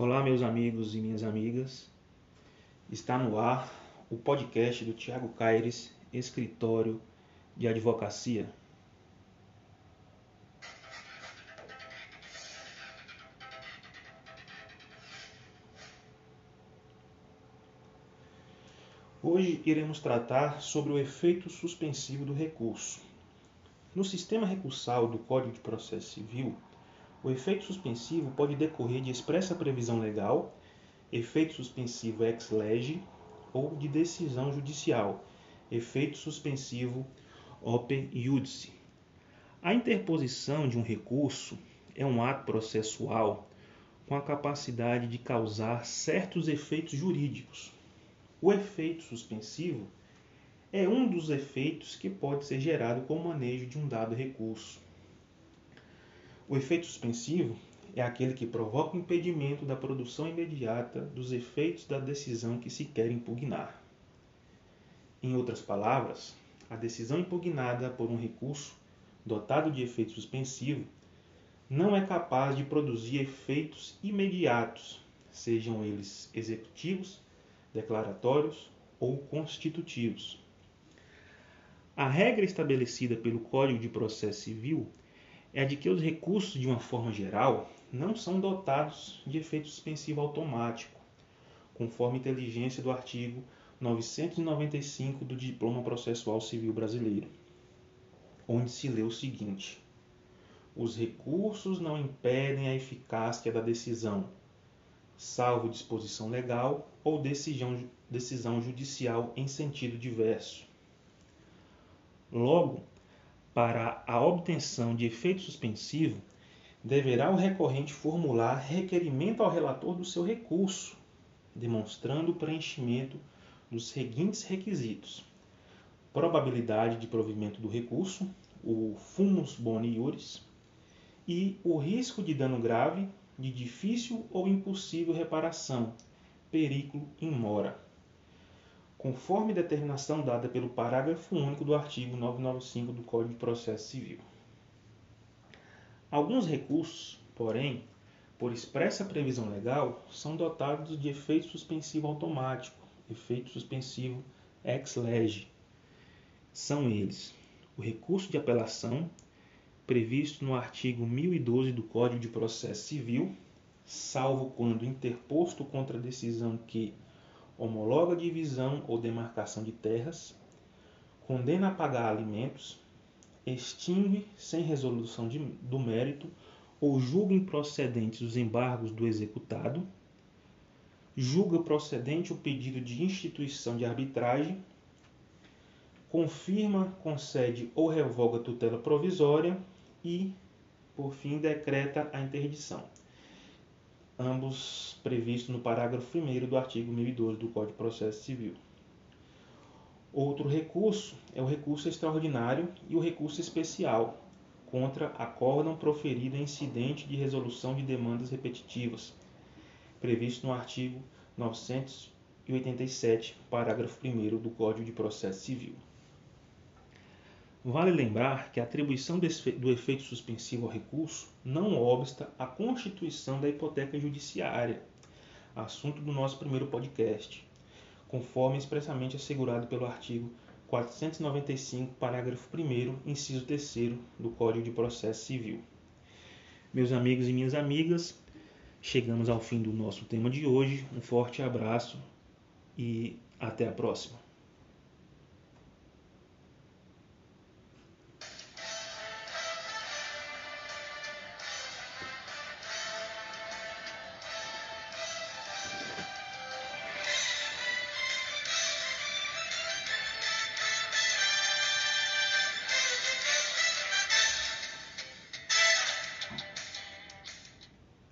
Olá, meus amigos e minhas amigas. Está no ar o podcast do Tiago Caires, Escritório de Advocacia. Hoje iremos tratar sobre o efeito suspensivo do recurso. No sistema recursal do Código de Processo Civil, o efeito suspensivo pode decorrer de expressa previsão legal, efeito suspensivo ex lege ou de decisão judicial, efeito suspensivo oper iudice. A interposição de um recurso é um ato processual com a capacidade de causar certos efeitos jurídicos. O efeito suspensivo é um dos efeitos que pode ser gerado com o manejo de um dado recurso. O efeito suspensivo é aquele que provoca o impedimento da produção imediata dos efeitos da decisão que se quer impugnar. Em outras palavras, a decisão impugnada por um recurso dotado de efeito suspensivo não é capaz de produzir efeitos imediatos, sejam eles executivos, declaratórios ou constitutivos. A regra estabelecida pelo Código de Processo Civil é de que os recursos, de uma forma geral, não são dotados de efeito suspensivo automático, conforme inteligência do artigo 995 do Diploma Processual Civil Brasileiro, onde se lê o seguinte: os recursos não impedem a eficácia da decisão, salvo disposição legal ou decisão, decisão judicial em sentido diverso. Logo, para a obtenção de efeito suspensivo, deverá o recorrente formular requerimento ao relator do seu recurso, demonstrando o preenchimento dos seguintes requisitos: probabilidade de provimento do recurso, o fumus boni iuris, e o risco de dano grave, de difícil ou impossível reparação, periculo in mora conforme determinação dada pelo parágrafo único do artigo 995 do Código de Processo Civil. Alguns recursos, porém, por expressa previsão legal, são dotados de efeito suspensivo automático, efeito suspensivo ex lege. São eles: o recurso de apelação, previsto no artigo 1012 do Código de Processo Civil, salvo quando interposto contra a decisão que homologa divisão ou demarcação de terras, condena a pagar alimentos, extingue sem resolução de, do mérito ou julga improcedentes os embargos do executado, julga procedente o pedido de instituição de arbitragem, confirma, concede ou revoga tutela provisória e, por fim, decreta a interdição ambos previstos no parágrafo 1 do artigo 1012 do Código de Processo Civil. Outro recurso é o recurso extraordinário e o recurso especial contra acórdão proferido em incidente de resolução de demandas repetitivas, previsto no artigo 987, parágrafo 1 do Código de Processo Civil. Vale lembrar que a atribuição do efeito suspensivo ao recurso não obsta à constituição da hipoteca judiciária, assunto do nosso primeiro podcast, conforme expressamente assegurado pelo artigo 495, parágrafo 1, inciso 3 do Código de Processo Civil. Meus amigos e minhas amigas, chegamos ao fim do nosso tema de hoje. Um forte abraço e até a próxima.